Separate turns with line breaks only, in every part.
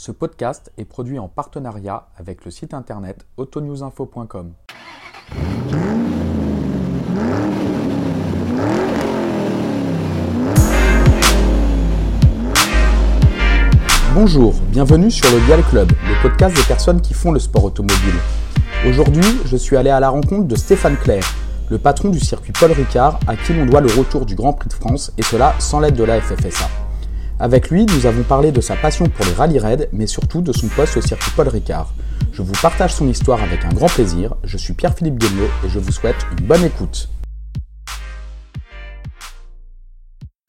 Ce podcast est produit en partenariat avec le site internet autonewsinfo.com. Bonjour, bienvenue sur le Dial Club, le podcast des personnes qui font le sport automobile. Aujourd'hui, je suis allé à la rencontre de Stéphane Claire, le patron du circuit Paul Ricard, à qui l'on doit le retour du Grand Prix de France, et cela sans l'aide de la FFSA. Avec lui, nous avons parlé de sa passion pour les rallye raids, mais surtout de son poste au circuit Paul Ricard. Je vous partage son histoire avec un grand plaisir. Je suis Pierre-Philippe Guéliot et je vous souhaite une bonne écoute.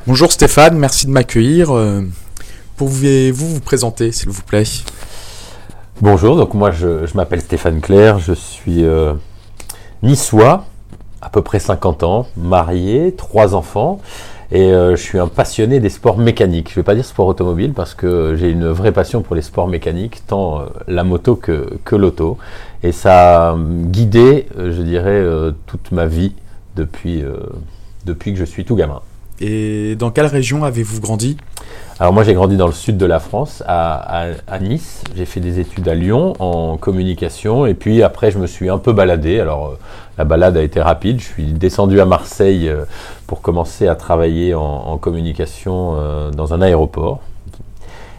Bonjour Stéphane, merci de m'accueillir. Euh, Pouvez-vous vous présenter, s'il vous plaît?
Bonjour, donc moi je, m'appelle Stéphane Claire, je suis euh, niçois, à peu près 50 ans, marié, trois enfants. Et euh, je suis un passionné des sports mécaniques. Je ne vais pas dire sport automobile parce que j'ai une vraie passion pour les sports mécaniques, tant euh, la moto que, l'auto. Et ça a guidé, euh, je dirais, toute ma vie depuis que je suis tout gamin.
Et dans quelle région avez-vous grandi?
Alors moi j'ai grandi dans le sud de la France, à, Nice. J'ai fait des études à Lyon en communication et puis après je me suis un peu baladé. Alors la balade a été rapide. Je suis descendu à Marseille euh, pour commencer à travailler en, communication euh, dans un aéroport.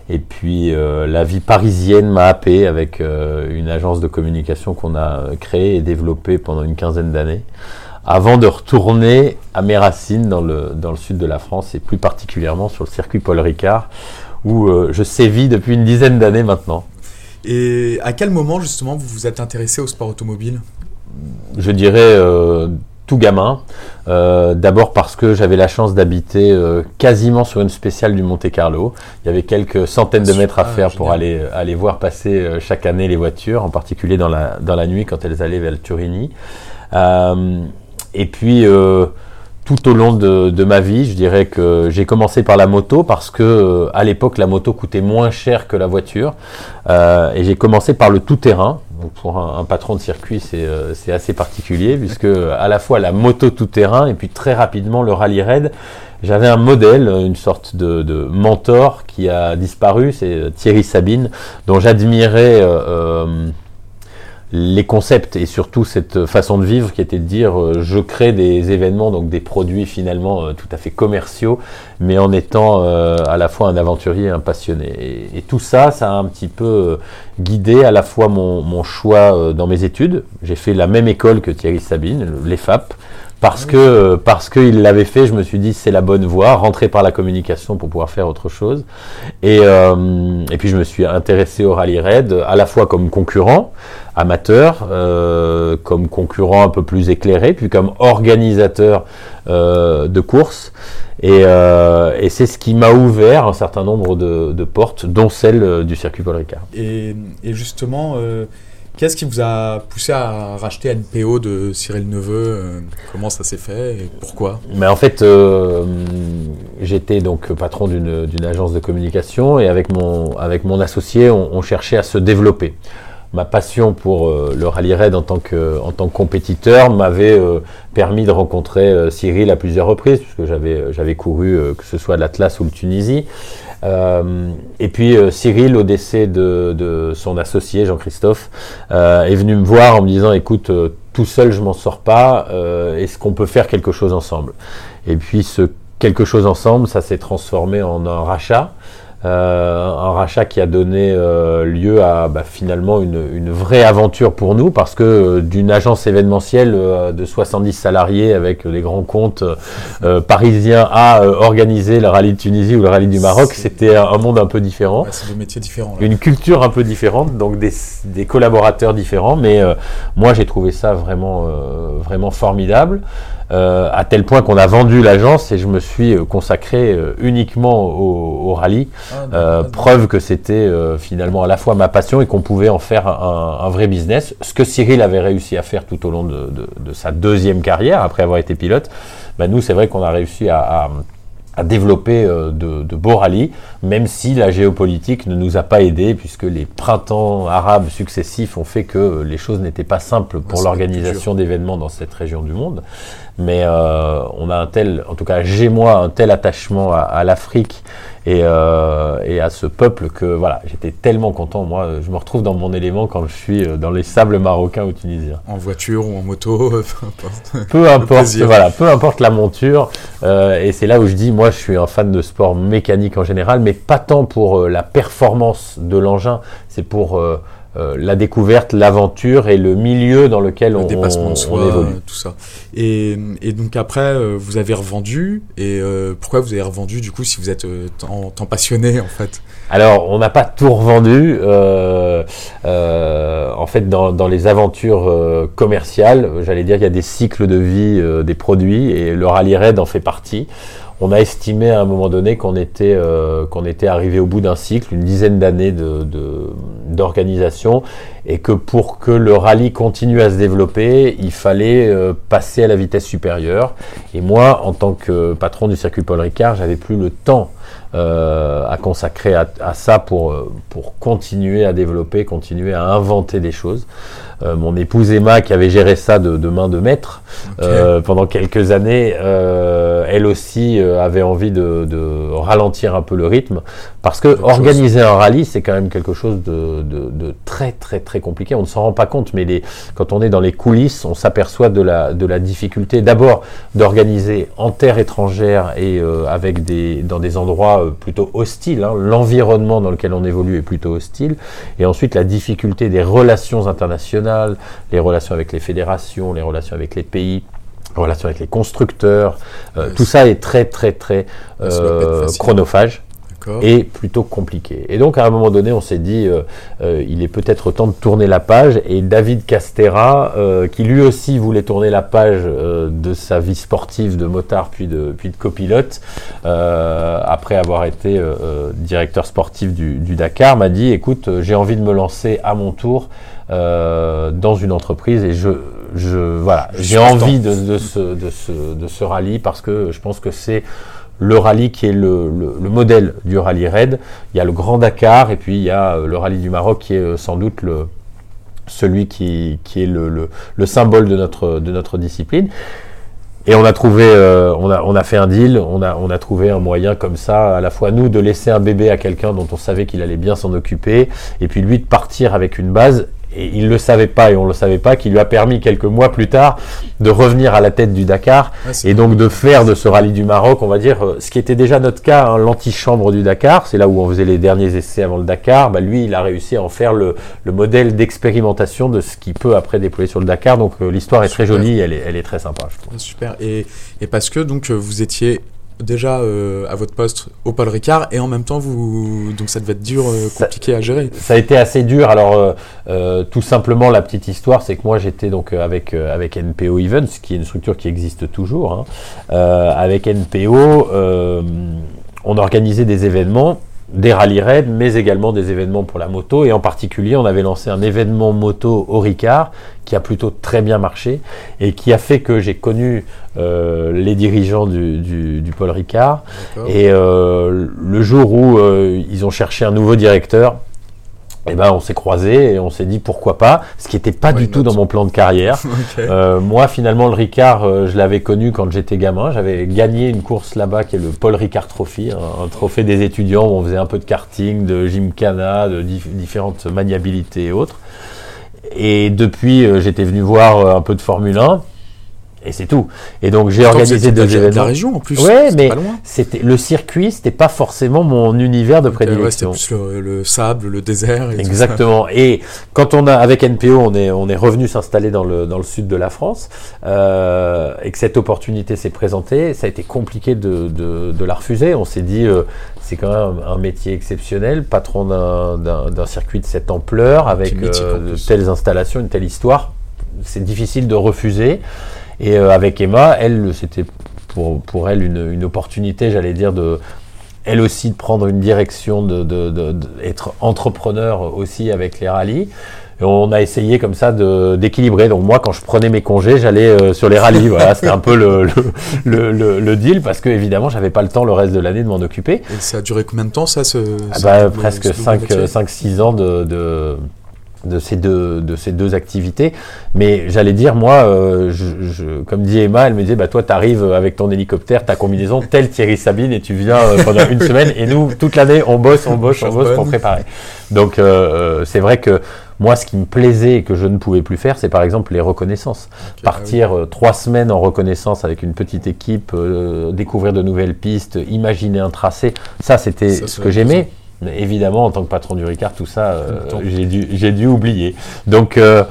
Et puis euh, la vie parisienne m'a happé avec une agence de communication qu'on a créée et développée pendant une quinzaine d'années avant de retourner à mes racines dans le, dans le sud de la France et plus particulièrement sur le circuit Paul Ricard où euh, je sévis depuis une dizaine d'années maintenant.
Et à quel moment justement vous vous êtes intéressé au sport automobile?
Je dirais euh, tout gamin. Euh, d'abord parce que j'avais la chance d'habiter quasiment sur une spéciale du Monte Carlo. Il y avait quelques centaines de mètres à ah, faire pour aller, aller voir passer chaque année les voitures, en particulier dans la, dans la nuit quand elles allaient vers le Turini. Et puis, euh, tout au long de, ma vie, je dirais que j'ai commencé par la moto parce que euh, à l'époque, la moto coûtait moins cher que la voiture. Euh, et j'ai commencé par le tout-terrain. pour un, patron de circuit, c'est assez particulier puisque à la fois la moto tout-terrain et puis très rapidement le rallye raid. J'avais un modèle, une sorte de, de, mentor qui a disparu, c'est Thierry Sabine, dont j'admirais les concepts et surtout cette façon de vivre qui était de dire euh, je crée des événements, donc des produits finalement euh, tout à fait commerciaux, mais en étant euh, à la fois un aventurier et un passionné. Et, tout ça, ça a un petit peu guidé à la fois mon, mon choix dans mes études. J'ai fait la même école que Thierry Sabine, l'EFAP, parce que parce qu'il l'avait fait, je me suis dit c'est la bonne voie, rentrer par la communication pour pouvoir faire autre chose. Et, euh, et puis je me suis intéressé au rallye raid à la fois comme concurrent amateur, euh, comme concurrent un peu plus éclairé, puis comme organisateur euh, de courses. Et, euh, et c'est ce qui m'a ouvert un certain nombre de, de, portes, dont celle du circuit Paul Ricard.
Et, et justement. Qu'est-ce qui vous a poussé à racheter NPO de Cyril Neveu euh, Comment ça s'est fait et pourquoi?
Mais en fait, euh, j'étais donc patron d'une agence de communication et avec mon, avec associé, on, cherchait à se développer. Ma passion pour euh, le rallye raid en tant que, en tant que compétiteur m'avait permis de rencontrer Cyril à plusieurs reprises, puisque j'avais couru que ce soit l'Atlas ou le Tunisie. Euh, et puis euh, Cyril, au décès de, son associé Jean-Christophe, euh, est venu me voir en me disant écoute, tout seul je m'en sors pas, est-ce qu'on peut faire quelque chose ensemble? Et puis ce quelque chose ensemble, ça s'est transformé en un rachat. Euh, un rachat qui a donné euh, lieu à bah, finalement une, une, vraie aventure pour nous parce que euh, d'une agence événementielle de 70 salariés avec les grands comptes parisiens à organiser le rallye de Tunisie ou le rallye du Maroc, c'était un, monde un peu différent.
c'est des métiers différents.
Une culture un peu différente, donc des, des collaborateurs différents, mais moi j'ai trouvé ça vraiment, vraiment formidable. Euh, à tel point qu'on a vendu l'agence et je me suis euh, consacré euh, uniquement au, rallye. Ah, preuve que c'était finalement à la fois ma passion et qu'on pouvait en faire un, vrai business. Ce que Cyril avait réussi à faire tout au long de, sa deuxième carrière, après avoir été pilote, ben nous c'est vrai qu'on a réussi à à développer euh, de, de, beaux rallyes, même si la géopolitique ne nous a pas aidés, puisque les printemps arabes successifs ont fait que les choses n'étaient pas simples pour l'organisation d'événements dans cette région du monde. Mais on a un tel, en tout cas j'ai moi un tel attachement à, l'Afrique et, et, à ce peuple que voilà, j'étais tellement content. Moi, je me retrouve dans mon élément quand je suis dans les sables marocains ou tunisiens.
En voiture ou en moto, peu importe.
Peu importe, voilà, peu importe la monture. et c'est là où je dis, moi, je suis un fan de sport mécanique en général, mais pas tant pour la performance de l'engin, c'est pour euh, la découverte, l'aventure et le milieu dans lequel on, dépassement on, évolue.
Tout ça. Et, donc après, euh, vous avez revendu. Et euh, pourquoi vous avez revendu du coup si vous êtes tant, passionné en fait?
Alors, on n'a pas tout revendu. en fait, dans, dans les aventures commerciales, j'allais dire qu'il y a des cycles de vie des produits et le rallye raid en fait partie on a estimé à un moment donné qu'on était, euh, qu'on était arrivé au bout d'un cycle, une dizaine d'années d'organisation, et que pour que le rallye continue à se développer, il fallait euh, passer à la vitesse supérieure. Et moi, en tant que patron du circuit Paul Ricard, j'avais plus le temps euh, à consacrer à, ça pour, pour continuer à développer, continuer à inventer des choses. Euh, mon épouse Emma, qui avait géré ça de, de main de maître euh, pendant quelques années, euh, elle aussi avait envie de, de, ralentir un peu le rythme, parce que organiser un rallye, c'est quand même quelque chose de, de, très très très compliqué. On ne s'en rend pas compte, mais les, quand on est dans les coulisses, on s'aperçoit de la, de la difficulté d'abord d'organiser en terre étrangère et avec des, dans des endroits plutôt hostiles. Hein. L'environnement dans lequel on évolue est plutôt hostile, et ensuite la difficulté des relations internationales les relations avec les fédérations, les relations avec les pays, les relations avec les constructeurs. Euh, tout ça est très très très euh, chronophage et plutôt compliqué. Et donc à un moment donné, on s'est dit, euh, il est peut-être temps de tourner la page. Et David Castera, qui lui aussi voulait tourner la page de sa vie sportive de motard puis de, puis de copilote, après avoir été directeur sportif du, du Dakar, m'a dit, écoute, j'ai envie de me lancer à mon tour euh, dans une entreprise et je, je voilà, j'ai envie de, de, ce, de, ce, de ce rallye parce que je pense que c'est le rallye qui est le, le, modèle du rallye raid. Il y a le Grand Dakar et puis il y a euh, le rallye du Maroc qui est euh, sans doute celui qui, est le, le, le, symbole de notre, discipline. Et on a trouvé, on, a, on a fait un deal, on a trouvé un moyen comme ça, à la fois nous de laisser un bébé à quelqu'un dont on savait qu'il allait bien s'en occuper, et puis lui de partir avec une base et il ne le savait pas et on ne le savait pas, qui lui a permis quelques mois plus tard de revenir à la tête du Dakar et donc de faire de ce rallye du Maroc, on va dire, euh, ce qui était déjà notre cas, hein, l'antichambre du Dakar, c'est là où on faisait les derniers essais avant le Dakar, bah, lui il a réussi à en faire le, le modèle d'expérimentation de ce qu'il peut après déployer sur le Dakar, donc euh, l'histoire est très jolie, elle est, elle est très sympa. Je trouve.
Super, et, et parce que donc vous étiez déjà euh, à votre poste au Paul Ricard et en même temps vous donc ça devait être dur euh, compliqué à gérer
ça a été assez dur alors euh, tout simplement la petite histoire c'est que moi j'étais donc avec avec NPO Events qui est une structure qui existe toujours hein. avec NPO on organisait des événements des rallye raids, mais également des événements pour la moto. Et en particulier, on avait lancé un événement moto au Ricard qui a plutôt très bien marché et qui a fait que j'ai connu euh, les dirigeants du, du, du Paul Ricard. Et euh, le jour où euh, ils ont cherché un nouveau directeur, eh ben on s'est croisés et on s'est dit pourquoi pas, ce qui n'était pas du tout dans mon plan de carrière. euh, moi finalement le Ricard, euh, je l'avais connu quand j'étais gamin. J'avais gagné une course là-bas qui est le Paul Ricard Trophy, un, trophée des étudiants où on faisait un peu de karting, de gymkhana, de différentes maniabilités et autres. Et depuis, euh, j'étais venu voir un peu de Formule 1. Et c'est tout. Et donc j'ai organisé deux événements. De
la région en plus.
Ouais, mais c'était le circuit, c'était pas forcément mon univers de prédilection.
Ouais, c'était plus le, sable, le désert.
Et Exactement. Et quand on a avec NPO, on est on est revenu s'installer dans le dans le sud de la France euh, et que cette opportunité s'est présentée, ça a été compliqué de de, de la refuser. On s'est dit euh, c'est quand même un métier exceptionnel, patron d'un circuit de cette ampleur avec euh, de telles installations, une telle histoire. C'est difficile de refuser. Et euh, avec Emma, elle, c'était pour, pour elle une, une opportunité, j'allais dire, de elle aussi de prendre une direction, de, de, de, être entrepreneur aussi avec les rallyes. Et on a essayé comme ça d'équilibrer. Donc moi, quand je prenais mes congés, j'allais euh, sur les rallyes. voilà, c'était un peu le, le, le, le, deal parce que évidemment, j'avais pas le temps le reste de l'année de m'en occuper. Et
ça a duré combien de temps ça ce,
ah bah, Presque 5-6 ans de, de ces deux de ces deux activités. Mais j'allais dire moi euh, je, comme dit Emma elle me disait bah toi tu arrives avec ton hélicoptère ta combinaison tel Thierry Sabine et tu viens euh, pendant une semaine et nous toute l'année on bosse on bosse on bosse pour préparer. Donc euh, c'est vrai que moi ce qui me plaisait et que je ne pouvais plus faire c'est par exemple les reconnaissances. Partir trois semaines en reconnaissance avec une petite équipe découvrir de nouvelles pistes imaginer un tracé ça c'était ce que j'aimais évidemment, en tant que patron du Ricard, tout ça, euh, j'ai dû, dû, oublier. Donc, euh,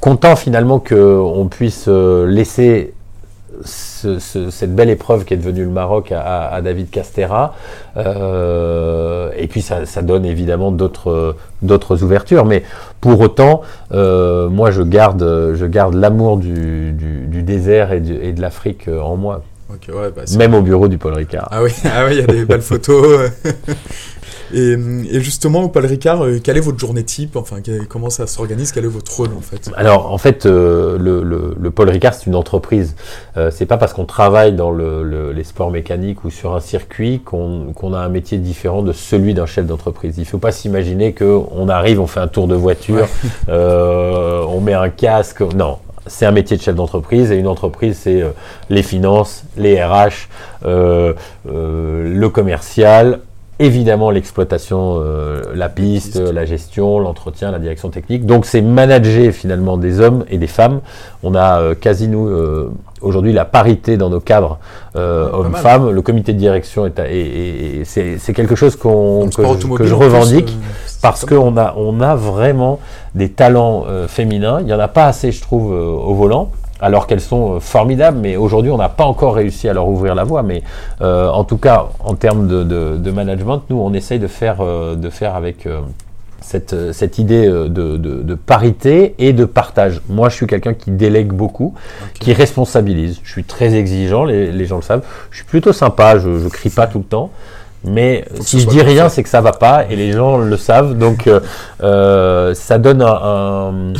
content finalement qu'on puisse euh, laisser cette belle épreuve qui est devenue le Maroc à, David Castera. et puis ça, donne évidemment d'autres ouvertures. Mais pour autant, moi je garde, je garde l'amour du, désert et, et de l'Afrique en moi. Bah, Même au bureau du Paul Ricard.
Ah oui, ah oui, il y a des belles photos. et, et, justement, au Paul Ricard, euh, quelle est votre journée type Enfin, comment ça s'organise Quel est votre rôle en fait?
Alors, en fait, euh, le, le, Paul Ricard, c'est une entreprise. Euh, c'est pas parce qu'on travaille dans le, les sports mécaniques ou sur un circuit qu'on a un métier différent de celui d'un chef d'entreprise. Il ne faut pas s'imaginer qu'on arrive, on fait un tour de voiture, euh, on met un casque. Non, c'est un métier de chef d'entreprise et une entreprise, c'est euh, les finances, les RH, euh, euh, le commercial, évidemment l'exploitation, la piste, la gestion, l'entretien, la direction technique. Donc c'est manager finalement des hommes et des femmes. On a quasi nous aujourd'hui la parité dans nos cadres hommes-femmes. Le comité de direction est, et, c'est quelque chose qu'on que, je revendique parce qu'on a, on a vraiment des talents euh, féminins. Il n'y en a pas assez, je trouve, euh, au volant alors qu'elles sont euh, formidables, mais aujourd'hui on n'a pas encore réussi à leur ouvrir la voie. Mais en tout cas, en termes de, management, nous on essaye de faire, de faire avec cette, cette, idée de, parité et de partage. Moi je suis quelqu'un qui délègue beaucoup, qui responsabilise. Je suis très exigeant, les, gens le savent. Je suis plutôt sympa, je ne crie pas tout le temps. Mais si je dis rien, c'est que ça va pas et les gens le savent. Donc, euh, euh, ça donne un,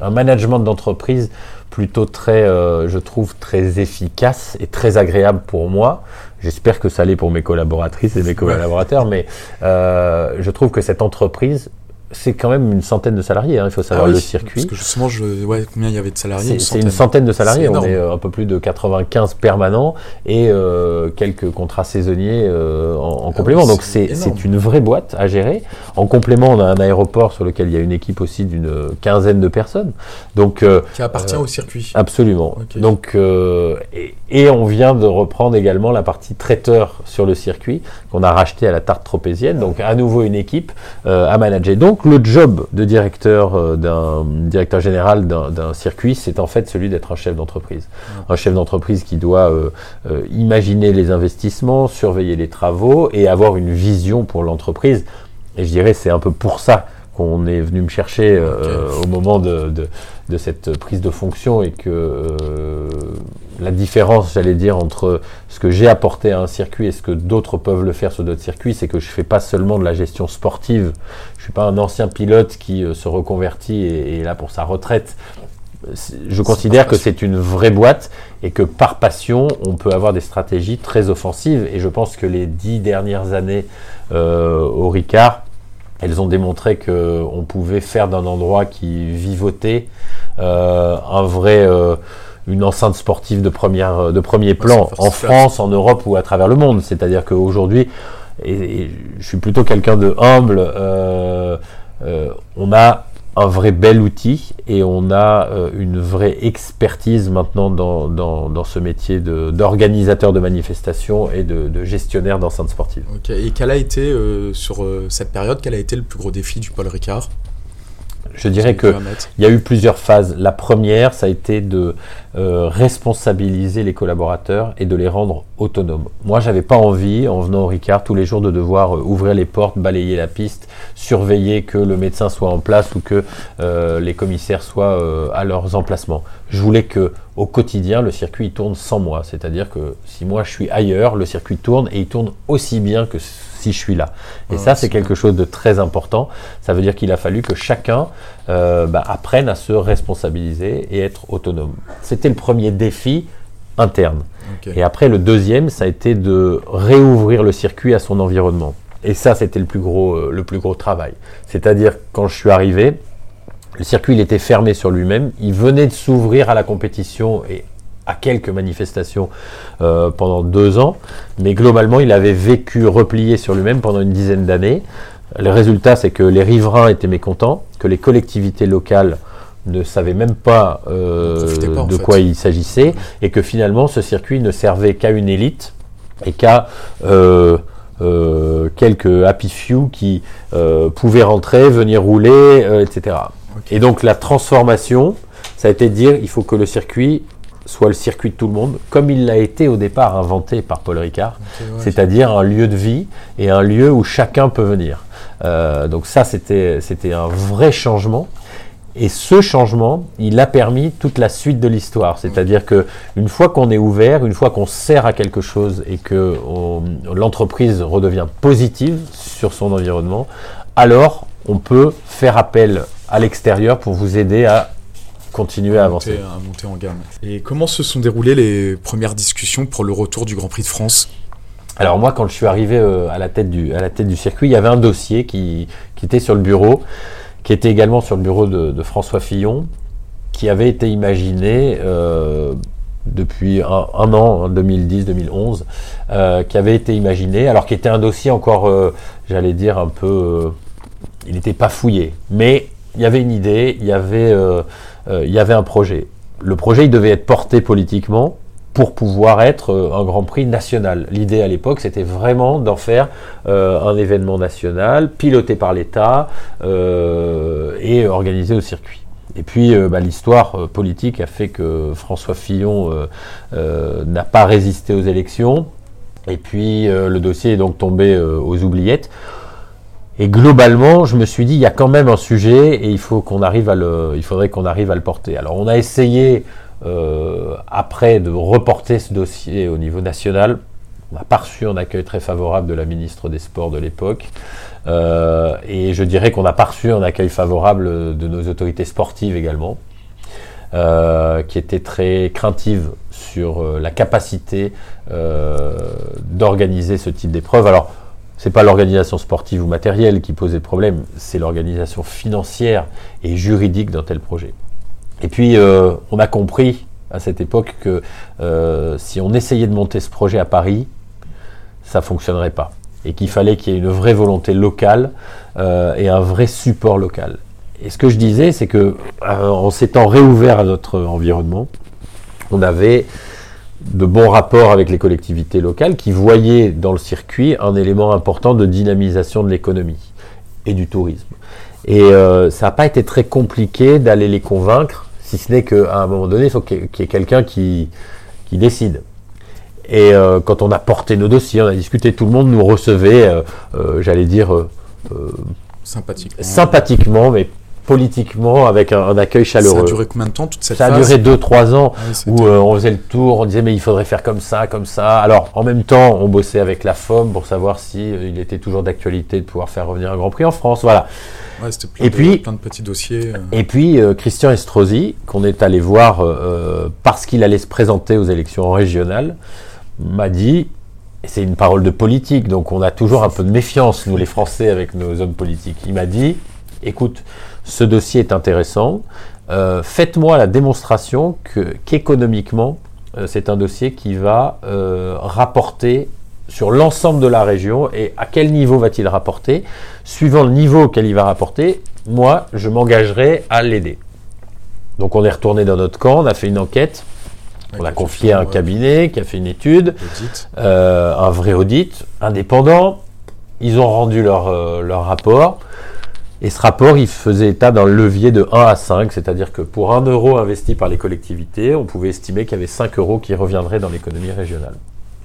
un, management d'entreprise plutôt très, euh, je trouve, très efficace et très agréable pour moi. J'espère que ça l'est pour mes collaboratrices et mes collaborateurs, mais je trouve que cette entreprise c'est quand même une centaine de salariés, hein, il faut savoir ah le circuit. Parce
que justement, je, ouais, combien il y avait de salariés
C'est une, centaine de salariés, on est euh, un peu plus de 95 permanents et euh, quelques contrats saisonniers euh, en, ah complément. Donc c'est une vraie boîte à gérer. En complément, on a un aéroport sur lequel il y a une équipe aussi d'une quinzaine de personnes. Donc,
Qui appartient au circuit.
Absolument. Donc, et, et, on vient de reprendre également la partie traiteur sur le circuit qu'on a racheté à la tarte tropézienne. Donc à nouveau une équipe à manager. Donc le job de directeur euh, d'un directeur général d'un circuit, c'est en fait celui d'être un chef d'entreprise. Un chef d'entreprise qui doit euh, euh, imaginer les investissements, surveiller les travaux et avoir une vision pour l'entreprise. Et je dirais c'est un peu pour ça qu'on est venu me chercher au moment de, de, cette prise de fonction et que la différence, j'allais dire, entre ce que j'ai apporté à un circuit et ce que d'autres peuvent le faire sur d'autres circuits, c'est que je ne fais pas seulement de la gestion sportive. Je ne suis pas un ancien pilote qui euh, se reconvertit et, est là pour sa retraite. Je considère que c'est une vraie boîte et que par passion, on peut avoir des stratégies très offensives. Et je pense que les dix dernières années euh, au Ricard, elles ont démontré qu'on pouvait faire d'un endroit qui vivotait euh, un vrai une enceinte sportive de, première, de premier plan en France, en Europe ou à travers le monde. C'est-à-dire qu'aujourd'hui, et, je suis plutôt quelqu'un de humble, euh, euh, on a un vrai bel outil et on a euh, une vraie expertise maintenant dans, dans, dans ce métier d'organisateur de, manifestations et de, gestionnaire d'enceintes sportives.
Et quel a été, sur cette période, quel a été le plus gros défi du Paul Ricard?
Je dirais qu'il y a eu plusieurs phases. La première, ça a été de euh, responsabiliser les collaborateurs et de les rendre autonomes. Moi, j'avais pas envie, en venant au Ricard tous les jours, de devoir euh, ouvrir les portes, balayer la piste, surveiller que le médecin soit en place ou que euh, les commissaires soient à leurs emplacements. Je voulais que, au quotidien, le circuit tourne sans moi. C'est-à-dire que si moi je suis ailleurs, le circuit tourne et il tourne aussi bien que si je suis là. Et ça, c'est quelque chose de très important. Ça veut dire qu'il a fallu que chacun euh, bah, apprenne à se responsabiliser et être autonome. C'était le premier défi interne. Et après, le deuxième, ça a été de réouvrir le circuit à son environnement. Et ça, c'était le plus gros, euh, le plus gros travail. C'est-à-dire, quand je suis arrivé, Le circuit il était fermé sur lui-même. Il venait de s'ouvrir à la compétition et à quelques manifestations euh, pendant deux ans, mais globalement il avait vécu replié sur lui-même pendant une dizaine d'années. Le résultat, c'est que les riverains étaient mécontents, que les collectivités locales ne savaient même pas, euh, de quoi il s'agissait, et que finalement ce circuit ne servait qu'à une élite et qu'à euh, quelques happy few qui pouvaient rentrer, venir rouler, etc. Et donc la transformation, ça a été de dire il faut que le circuit soit le circuit de tout le monde, comme il l'a été au départ inventé par Paul Ricard, c'est-à-dire un lieu de vie et un lieu où chacun peut venir. Euh, donc ça, c'était un vrai changement. Et ce changement, il a permis toute la suite de l'histoire. C'est-à-dire que une fois qu'on est ouvert, une fois qu'on sert à quelque chose et que l'entreprise redevient positive sur son environnement, alors on peut faire appel à l'extérieur pour vous aider à continuer à, avancer.
à monter en gamme. Et comment se sont déroulées les premières discussions pour le retour du Grand Prix de France?
Alors moi, quand je suis arrivé euh, à, la tête du, à la tête du circuit, il y avait un dossier qui, qui était sur le bureau, qui était également sur le bureau de, François Fillon, qui avait été imaginé euh, depuis un, an, 2010-2011, euh, qui avait été imaginé, alors qui était un dossier encore, j'allais dire, un peu... il n'était pas fouillé, mais il y avait une idée, il y avait euh, il y avait un projet. Le projet, il devait être porté politiquement pour pouvoir être euh, un Grand Prix national. L'idée à l'époque, c'était vraiment d'en faire euh, un événement national, piloté par l'État et organisé au circuit. Et puis bah, l'histoire politique a fait que François Fillon n'a pas résisté aux élections. Et puis le dossier est donc tombé aux oubliettes. Et globalement, je me suis dit, il y a quand même un sujet et il, faut qu'on arrive à le, faudrait qu'on arrive à le porter. Alors, on a essayé, euh, après, de reporter ce dossier au niveau national. On n'a pas reçu un accueil très favorable de la ministre des Sports de l'époque. Euh, et je dirais qu'on n'a pas reçu un accueil favorable de nos autorités sportives également, euh, qui étaient très craintives sur la capacité d'organiser ce type d'épreuve. Alors, c'est pas l'organisation sportive ou matérielle qui posait problème, c'est l'organisation financière et juridique d'un tel projet. Et puis, euh, on a compris à cette époque que euh, si on essayait de monter ce projet à Paris, ça fonctionnerait pas. Et qu'il fallait qu'il y ait une vraie volonté locale euh, et un vrai support local. Et ce que je disais, c'est que en s'étant réouvert à notre environnement, on avait de bons rapports avec les collectivités locales qui voyaient dans le circuit un élément important de dynamisation de l'économie et du tourisme. Et euh, ça n'a pas été très compliqué d'aller les convaincre, si ce n'est qu'à un moment donné, il faut qu'il y ait quelqu'un qui, qui décide. Et euh, quand on a porté nos dossiers, on a discuté, tout le monde nous recevait, euh, j'allais dire,
sympathiquement.
sympathiquement, mais politiquement avec un, accueil chaleureux. Ça
a duré combien de temps toute cette
Ça a duré 2-3 ans ah où euh, on faisait le tour, on disait mais il faudrait faire comme ça, comme ça. Alors en même temps, on bossait avec la FOM pour savoir si euh, il était toujours d'actualité de pouvoir faire revenir un Grand Prix en France. Voilà.
Ouais, plein et de, puis plein de petits dossiers.
Euh. Et puis Christian Estrosi, qu'on est allé voir parce qu'il allait se présenter aux élections régionales, m'a dit c'est une parole de politique, donc on a toujours un peu de méfiance, nous les Français, avec nos hommes politiques. Il m'a dit, écoute, ce dossier est intéressant. Euh, faites-moi la démonstration qu'économiquement, euh, c'est un dossier qui va euh, rapporter sur l'ensemble de la région et à quel niveau va-t-il rapporter. Suivant le niveau auquel il va rapporter, moi, je m'engagerai à l'aider. Donc on est retourné dans notre camp, on a fait une enquête, on a confié à un cabinet qui a fait une étude, un vrai audit indépendant. Ils ont rendu leur, leur rapport. Et ce rapport, il faisait état d'un levier de 1 à 5, c'est-à-dire que pour 1 euro investi par les collectivités, on pouvait estimer qu'il y avait 5 euros qui reviendraient dans l'économie régionale.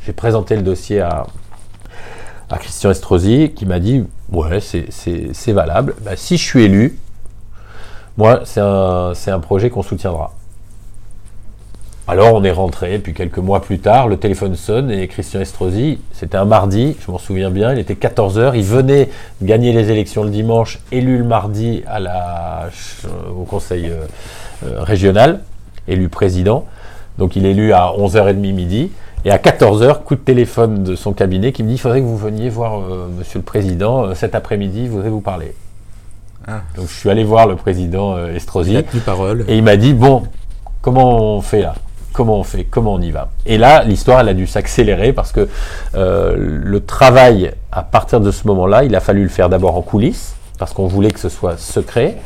J'ai présenté le dossier à, à Christian Estrosi, qui m'a dit Ouais, c'est valable. Bah, si je suis élu, moi, c'est un, un projet qu'on soutiendra. Alors on est rentré, puis quelques mois plus tard, le téléphone sonne et Christian Estrosi, c'était un mardi, je m'en souviens bien, il était 14h, il venait gagner les élections le dimanche, élu le mardi à la, au conseil euh, euh, régional, élu président, donc il est élu à 11h30 midi, et à 14h, coup de téléphone de son cabinet qui me dit, il faudrait que vous veniez voir euh, monsieur le président cet après-midi, il voudrait vous parler. Ah. Donc je suis allé voir le président Estrosi.
Il a tenu parole.
Et il m'a dit bon, comment on fait là? Comment on fait Comment on y va Et là, l'histoire, elle a dû s'accélérer parce que euh, le travail, à partir de ce moment-là, il a fallu le faire d'abord en coulisses, parce qu'on voulait que ce soit secret.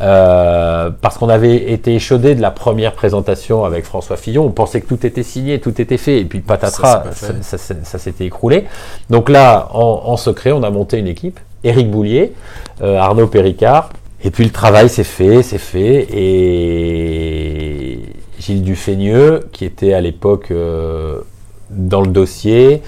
Euh, parce qu'on avait été échaudé de la première présentation avec François Fillon, on pensait que tout était signé, tout était fait, et puis patatras, ça, s'était écroulé. Donc là, en, secret, on a monté une équipe, Éric Boulier, euh, Arnaud Péricard, et puis le travail s'est fait, c'est fait, et Gilles Dufeigneux, qui était à l'époque euh, dans le dossier,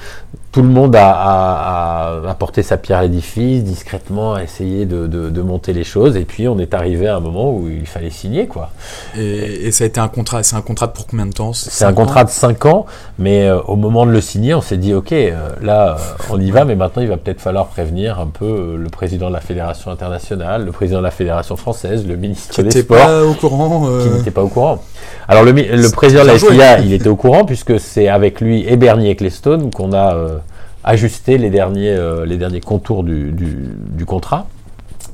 tout le monde a, apporté sa pierre à l'édifice, discrètement, a essayé de, monter les choses, et puis on est arrivé à un moment où il fallait signer, quoi.
Et, ça a été un contrat, c'est un contrat de pour combien de temps
C'est un contrat de 5 ans, mais euh, au moment de le signer, on s'est dit, ok, euh, là, euh, on y va, mais maintenant il va peut-être falloir prévenir un peu le président de la fédération internationale, le président de la fédération française, le ministre des Sports,
pas au courant,
qui n'était pas au courant. Alors le, le président de la FIA, il était au courant puisque c'est avec lui et Bernie Ecclestone qu'on a ajuster les derniers, euh, les derniers contours du, du contrat.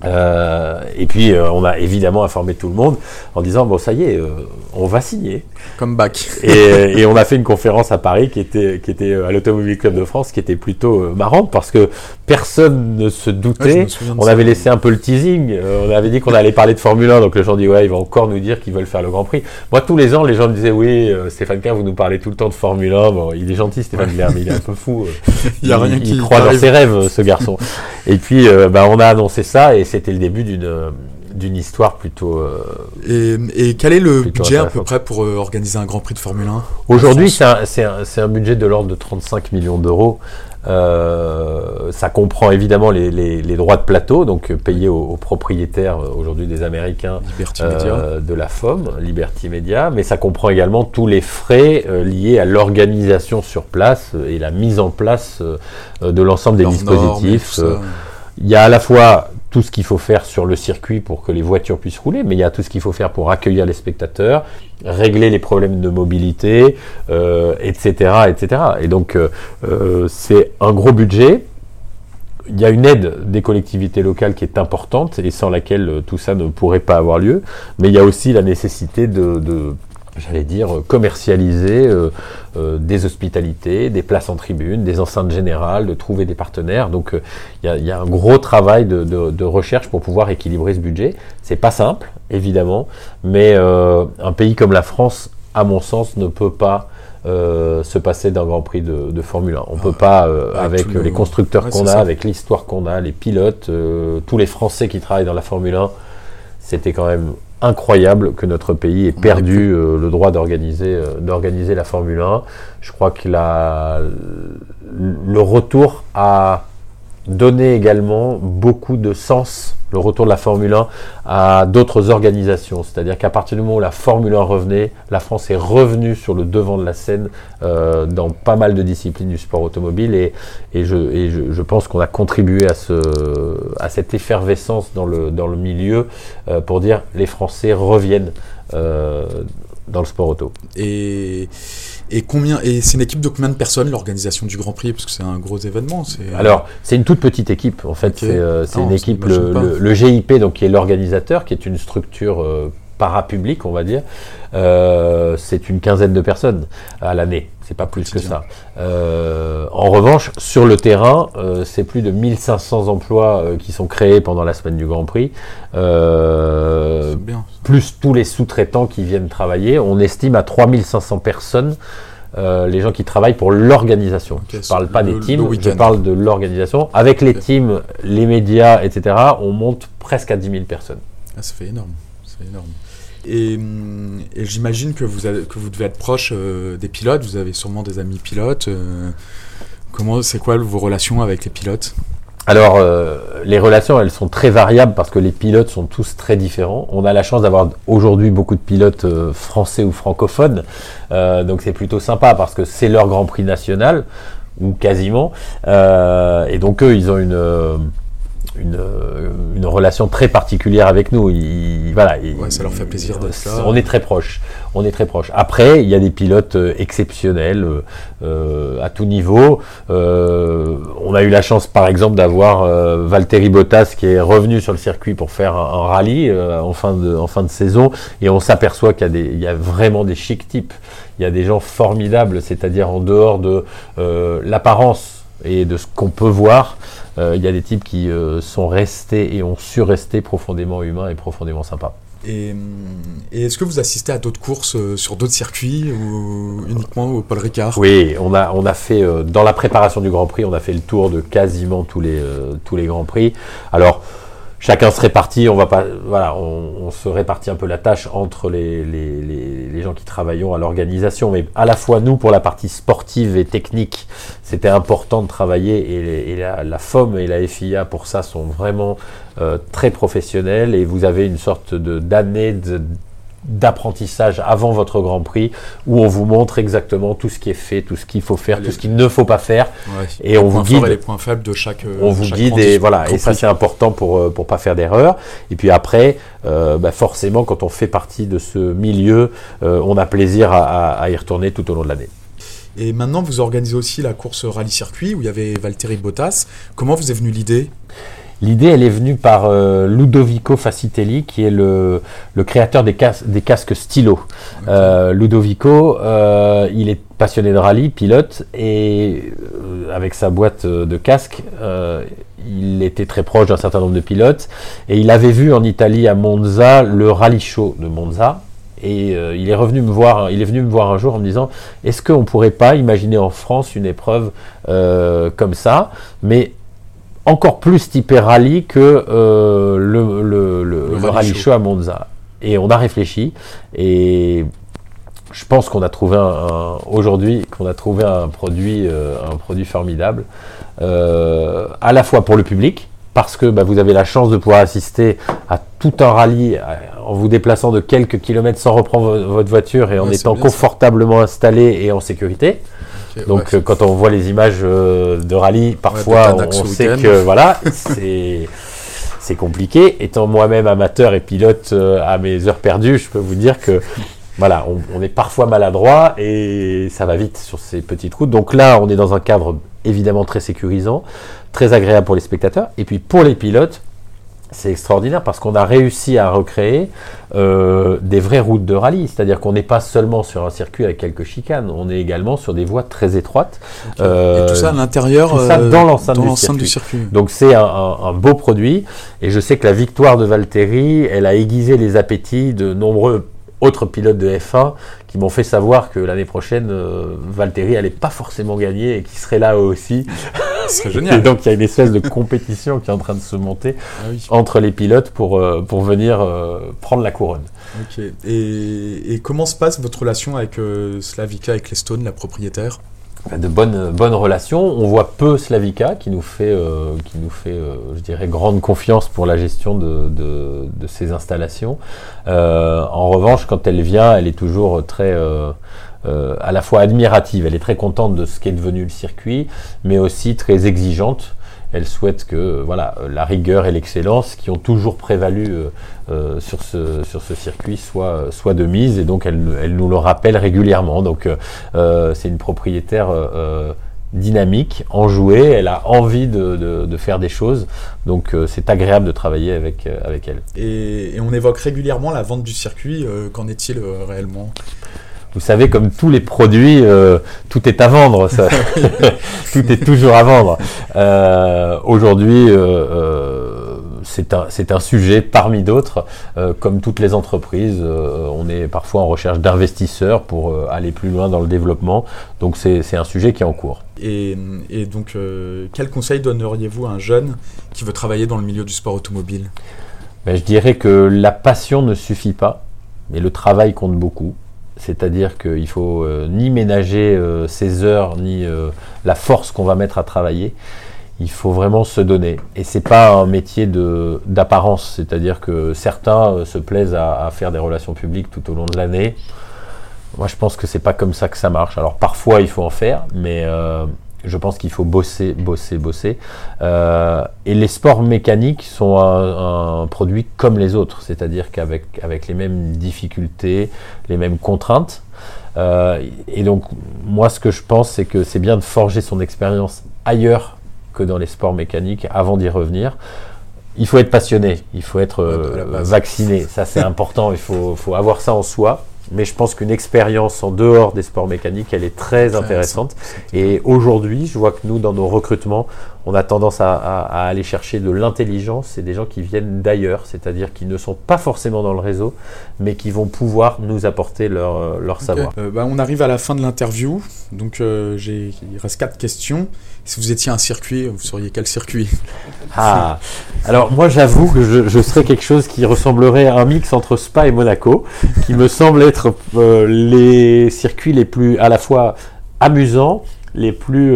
Euh, et puis euh, on a évidemment informé tout le monde en disant bon ça y est, euh, on va signer.
Comme bac.
et, et, on a fait une conférence à Paris qui était qui était à l'Automobile Club de France qui était plutôt marrante parce que personne ne se doutait. on avait laissé un peu le teasing. on avait dit qu'on allait parler de Formule 1 donc les gens dit ouais ils vont encore nous dire qu'ils veulent faire le Grand Prix. Moi tous les ans les gens me disaient oui Stéphane Kerr vous nous parlez tout le temps de Formule 1. Bon il est gentil Stéphane Kerr mais il est un peu fou.
il, y a rien
il croit dans ses rêves ce garçon. et puis bah, on a annoncé ça et c'était le début d'une d'une histoire plutôt.
Euh, et, quel est le budget à peu près pour euh, organiser un Grand Prix de Formule 1
Aujourd'hui, c'est un, un, budget de l'ordre de 35 millions d'euros. Euh, ça comprend évidemment les, les, droits de plateau, donc payés aux, propriétaires aujourd'hui des Américains de la FOM, Liberty Media, mais ça comprend également tous les frais liés à l'organisation sur place et la mise en place de l'ensemble des dispositifs. Il y a à la fois tout ce qu'il faut faire sur le circuit pour que les voitures puissent rouler, mais il y a tout ce qu'il faut faire pour accueillir les spectateurs, régler les problèmes de mobilité, euh, etc., etc. Et donc, euh, euh, c'est un gros budget. Il y a une aide des collectivités locales qui est importante et sans laquelle tout ça ne pourrait pas avoir lieu. Mais il y a aussi la nécessité de j'allais dire, commercialiser euh, euh, des hospitalités, des places en tribune, des enceintes générales, de trouver des partenaires. Donc euh, il y, a un gros travail de, recherche pour pouvoir équilibrer ce budget. C'est pas simple, évidemment, mais un pays comme la France, à mon sens, ne peut pas se passer d'un Grand Prix de, Formule 1. On ne peut pas, avec les constructeurs qu'on a, avec l'histoire qu'on a, les pilotes, tous les Français qui travaillent dans la Formule 1, c'était quand même incroyable que notre pays ait perdu euh, le droit d'organiser euh, d'organiser la Formule 1. Je crois que la, le retour a donné également beaucoup de sens le retour de la Formule 1 à d'autres organisations. C'est-à-dire qu'à partir du moment où la Formule 1 revenait, la France est revenue sur le devant de la scène euh, dans pas mal de disciplines du sport automobile et, et, je, je, pense qu'on a contribué à, ce, à cette effervescence dans le, dans le milieu euh, pour dire les Français reviennent euh, dans le sport auto.
Et et combien et c'est une équipe de combien de personnes l'organisation du Grand Prix? Parce que c'est un gros événement.
Euh, Alors c'est une toute petite équipe en fait. C'est euh, une équipe le, GIP donc qui est l'organisateur qui est une structure euh, parapublique on va dire. c'est une quinzaine de personnes à l'année. C'est pas plus que ça. En revanche, sur le terrain, c'est plus de 1500 emplois qui sont créés pendant la semaine du Grand Prix. Bien plus tous les sous-traitants qui viennent travailler. On estime à 3500 personnes euh, les gens qui travaillent pour l'organisation. je ne parle pas des teams, je parle de l'organisation. Avec les teams, les médias, etc., on monte presque à 10 000 personnes.
Ah, ça fait énorme. énorme. Et, j'imagine que vous, que vous devez être proche euh, des pilotes, vous avez sûrement des amis pilotes. Comment, c'est quoi vos relations avec les pilotes?
Alors, euh, les relations, elles sont très variables parce que les pilotes sont tous très différents. On a la chance d'avoir aujourd'hui beaucoup de pilotes euh, français ou francophones, euh, donc c'est plutôt sympa parce que c'est leur Grand Prix national ou quasiment, et donc eux, ils ont une une, euh, une, relation très particulière avec nous. Il, voilà,
ça leur fait plaisir d'être là.
On est très proche. On est très proche. Après, il y a des pilotes euh, exceptionnels euh, à tout niveau. Euh, on a eu la chance, par exemple, d'avoir euh, Valtteri Bottas qui est revenu sur le circuit pour faire un, un rallye en, fin de, en fin de saison, et on s'aperçoit qu'il y, a des, il y a vraiment des chics types. Il y a des gens formidables, c'est-à-dire en dehors de l'apparence et de ce qu'on peut voir. Euh, il y a des types qui euh, sont restés et ont su rester profondément humains et profondément sympas.
Et, est-ce que vous assistez à d'autres courses euh, sur d'autres circuits ou uniquement au Paul Ricard?
Oui, on a, on a fait, dans la préparation du Grand Prix, on a fait le tour de quasiment tous les, tous les Grands Prix. Alors, chacun se répartit, on va pas, voilà, on, se répartit un peu la tâche entre les, les, les, gens qui travaillent à l'organisation, mais à la fois nous pour la partie sportive et technique, c'était important de travailler et, la, la, FOM et la FIA pour ça sont vraiment euh, très professionnels et vous avez une sorte de d'année de d'apprentissage avant votre Grand Prix où on vous montre exactement tout ce qui est fait, tout ce qu'il faut faire, tout ce qu'il ne faut pas faire.
Et on vous guide les points faibles de chaque euh,
on vous guide et voilà et ça c'est important pour euh, pour pas faire d'erreur. Et puis après euh, bah forcément quand on fait partie de ce milieu on a plaisir à, à, y retourner tout au long de l'année.
Et maintenant vous organisez aussi la course rallye circuit où il y avait Valtteri Bottas. Comment vous est venue l'idée?
L'idée, elle est venue par euh, Ludovico Facitelli, qui est le, créateur des, des, casques stylo. Euh, Ludovico, euh, il est passionné de rallye, pilote, et avec sa boîte de casques, il était très proche d'un certain nombre de pilotes, et il avait vu en Italie, à Monza, le rallye show de Monza, et il est revenu me voir, il est venu me voir un jour en me disant Est-ce qu'on pourrait pas imaginer en France une épreuve comme ça, mais encore plus typé rallye que euh, le, le, le, rallye, show. à Monza. Et on a réfléchi et je pense qu'on a trouvé un, aujourd'hui qu'on a trouvé un produit, euh, un produit formidable, euh, à la fois pour le public parce que bah, vous avez la chance de pouvoir assister à tout un rallye en vous déplaçant de quelques kilomètres sans reprendre votre voiture et en étant confortablement installé et en sécurité. Donc euh, quand on voit les images euh, de rallye, parfois on, sait que voilà, c'est compliqué. Étant moi-même amateur et pilote euh, à mes heures perdues, je peux vous dire que voilà, on, est parfois maladroit et ça va vite sur ces petites routes. Donc là, on est dans un cadre évidemment très sécurisant, très agréable pour les spectateurs. Et puis pour les pilotes, c'est extraordinaire parce qu'on a réussi à recréer euh, des vraies routes de rallye. C'est-à-dire qu'on n'est pas seulement sur un circuit avec quelques chicanes, on est également sur des voies très étroites.
Euh, et tout ça à l'intérieur,
ça euh, dans l'enceinte du, circuit. Donc c'est un, beau produit. Et je sais que la victoire de Valtteri, elle a aiguisé les appétits de nombreux autres pilotes de F1 qui m'ont fait savoir que l'année prochaine, euh, Valtteri allait pas forcément gagner et qu'il serait là eux aussi.
C'est génial.
et donc il y a une espèce de compétition qui est en train de se monter ah entre les pilotes pour, euh, pour venir euh, prendre la couronne.
Ok. Et, et, comment se passe votre relation avec Slavica et Clestone, la propriétaire?
De bonnes, bonnes relations. On voit peu Slavica qui nous fait, euh, qui nous fait euh, je dirais, grande confiance pour la gestion de, de, de ces installations. Euh, en revanche, quand elle vient, elle est toujours très à la fois admirative. Elle est très contente de ce qu'est devenu le circuit, mais aussi très exigeante elle souhaite que voilà, la rigueur et l'excellence qui ont toujours prévalu euh, euh, sur, ce, sur ce circuit soient, soit de mise et donc elle, elle, nous le rappelle régulièrement. Donc euh, c'est une propriétaire dynamique, enjouée, elle a envie de, de, faire des choses, donc c'est agréable de travailler avec, avec elle.
Et, et, on évoque régulièrement la vente du circuit, qu'en est-il réellement?
Vous savez, comme tous les produits, euh, tout est à vendre. Ça. tout est toujours à vendre. Euh, Aujourd'hui, euh, c'est un, un, sujet parmi d'autres. Comme toutes les entreprises, on est parfois en recherche d'investisseurs pour aller plus loin dans le développement. Donc c'est un sujet qui est en cours.
Et, et donc, quel conseil donneriez-vous à un jeune qui veut travailler dans le milieu du sport automobile?
Ben, Je dirais que la passion ne suffit pas, mais le travail compte beaucoup. C'est-à-dire qu'il faut euh, ni ménager euh, ses heures, ni euh, la force qu'on va mettre à travailler. Il faut vraiment se donner. Et c'est pas un métier d'apparence. C'est-à-dire que certains se plaisent à, faire des relations publiques tout au long de l'année. Moi, je pense que c'est pas comme ça que ça marche. Alors parfois, il faut en faire, mais je pense qu'il faut bosser, bosser, bosser. Euh, et les sports mécaniques sont un, produit comme les autres, c'est-à-dire qu'avec avec les mêmes difficultés, les mêmes contraintes. Euh, et donc, moi, ce que je pense, c'est que c'est bien de forger son expérience ailleurs que dans les sports mécaniques avant d'y revenir. Il faut être passionné, il faut être euh, vacciné, ça c'est important, il faut, faut avoir ça en soi mais je pense qu'une expérience en dehors des sports mécaniques, elle est très intéressante. Et aujourd'hui, je vois que nous, dans nos recrutements, on a tendance à, aller chercher de l'intelligence et des gens qui viennent d'ailleurs, c'est-à-dire qui ne sont pas forcément dans le réseau, mais qui vont pouvoir nous apporter leur, euh, savoir.
Euh, bah, on arrive à la fin de l'interview, donc euh, il reste quatre questions. Si vous étiez un circuit, vous seriez quel circuit?
Ah, alors moi j'avoue que je, je, serais quelque chose qui ressemblerait à un mix entre Spa et Monaco, qui me semble être les circuits les plus à la fois amusants, les plus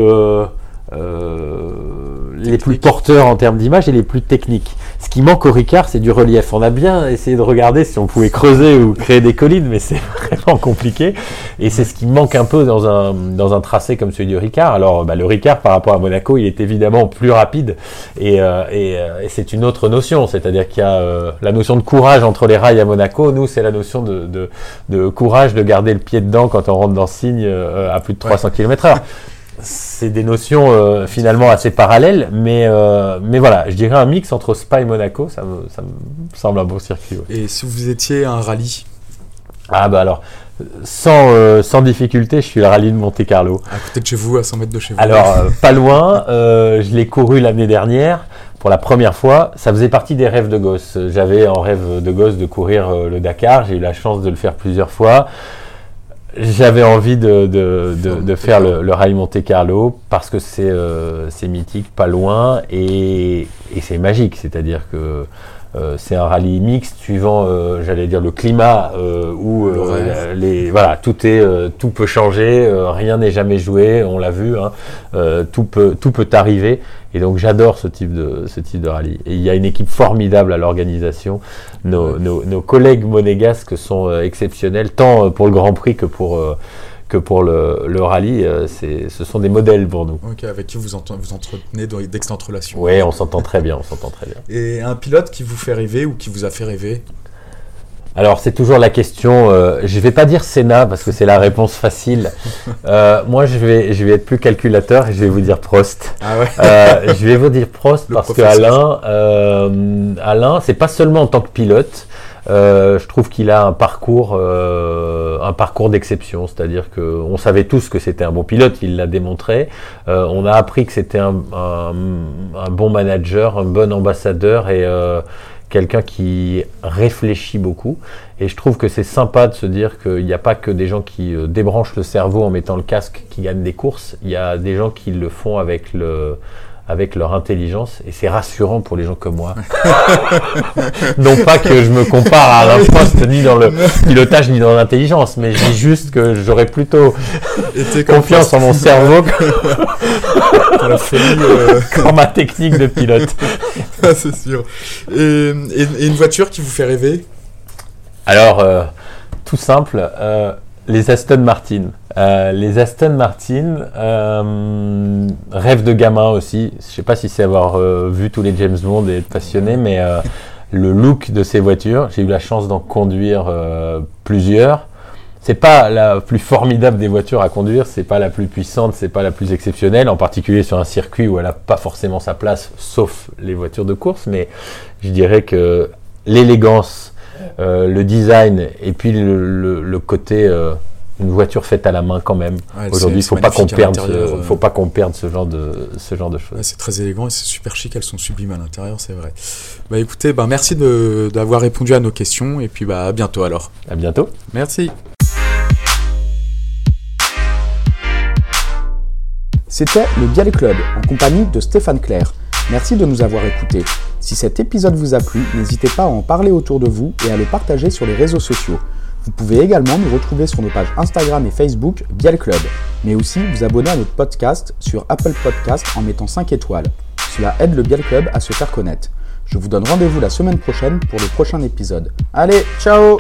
les plus porteurs en termes d'image et les plus techniques. Ce qui manque au Ricard, c'est du relief. On a bien essayé de regarder si on pouvait creuser ou créer des collines, mais c'est vraiment compliqué. Et c'est ce qui manque un peu dans un, dans un tracé comme celui du Ricard. Alors, bah, le Ricard, par rapport à Monaco, il est évidemment plus rapide. Et, euh, euh, et, c'est une autre notion. C'est-à-dire qu'il y a la notion de courage entre les rails à Monaco. Nous, c'est la notion de, de, de, courage de garder le pied dedans quand on rentre dans signe à plus de 300 km heure c'est des notions euh, finalement assez parallèles, mais, euh, mais voilà, je dirais un mix entre Spa et Monaco, ça me, ça me semble un beau circuit.
Et si vous étiez un rallye?
Ah bah alors, sans, euh, sans difficulté, je suis le rallye de Monte Carlo.
À côté de chez vous, à 100 mètres de chez vous.
Alors, pas loin, je l'ai couru l'année dernière pour la première fois. Ça faisait partie des rêves de gosse. J'avais en rêve de gosse de courir le Dakar, j'ai eu la chance de le faire plusieurs fois. J'avais envie de, de, de, faire le, le, Rallye Monte Carlo parce que c'est euh, mythique, pas loin, et, et c'est magique. C'est-à-dire que euh, c'est un rallye mixte suivant, euh, j'allais dire, le climat euh, où les, voilà, tout, est, tout peut changer, rien n'est jamais joué, on l'a vu, hein, tout, peut, tout peut arriver. Et donc j'adore ce type de ce type de rallye. Et il y a une équipe formidable à l'organisation. Nos, nos, nos, collègues monégasques sont exceptionnels, tant pour le Grand Prix que pour que pour le, le rallye, euh, ce sont des modèles pour nous.
Ok, avec qui vous, vous entretenez d'excellentes relations.
Oui, on s'entend très bien, on s'entend très bien.
Et un pilote qui vous fait rêver ou qui vous a fait rêver?
Alors c'est toujours la question. Euh, je vais pas dire Senna parce que c'est la réponse facile. Euh, moi je vais je vais être plus calculateur et je vais vous dire Prost.
Ah ouais.
euh, je vais vous dire Prost parce que Alain euh, Alain c'est pas seulement en tant que pilote. Euh, je trouve qu'il a un parcours, euh, un parcours d'exception, c'est-à-dire qu'on savait tous que c'était un bon pilote, il l'a démontré. Euh, on a appris que c'était un, un, bon manager, un bon ambassadeur et quelqu'un qui réfléchit beaucoup. Et je trouve que c'est sympa de se dire qu'il n'y a pas que des gens qui débranchent le cerveau en mettant le casque qui gagnent des courses. Il y a des gens qui le font avec le avec leur intelligence et c'est rassurant pour les gens comme moi. non pas que je me compare à Alain Prost ni dans le pilotage ni dans l'intelligence, mais je dis juste que j'aurais plutôt confiance en mon cerveau que euh... ma technique de pilote.
Ah, c'est sûr. Et, une voiture qui vous fait rêver?
Alors, euh, tout simple, euh, les Aston Martin. Euh, les Aston Martin, euh, rêve de gamin aussi. Je sais pas si c'est avoir euh, vu tous les James Bond et être passionné, mais le look de ces voitures, j'ai eu la chance d'en conduire plusieurs. C'est pas la plus formidable des voitures à conduire, c'est pas la plus puissante, c'est pas la plus exceptionnelle, en particulier sur un circuit où elle a pas forcément sa place, sauf les voitures de course. Mais je dirais que l'élégance, le design et puis le, le côté une voiture faite à la main quand même. Aujourd'hui, il faut pas qu'on perde, ce, faut pas qu'on perde ce genre de ce genre de choses.
c'est très élégant et c'est super chic. Elles sont sublimes à l'intérieur, c'est vrai. Bah écoutez, bah merci d'avoir répondu à nos questions et puis bah à bientôt alors.
À bientôt.
Merci. C'était le Bial Club en compagnie de Stéphane Claire. Merci de nous avoir écoutés. Si cet épisode vous a plu, n'hésitez pas à en parler autour de vous et à le partager sur les réseaux sociaux. Vous pouvez également nous retrouver sur nos pages Instagram et Facebook Biel Club, mais aussi vous abonner à notre podcast sur Apple Podcast en mettant 5 étoiles. Cela aide le Biel Club à se faire connaître. Je vous donne rendez-vous la semaine prochaine pour le prochain épisode. Allez, ciao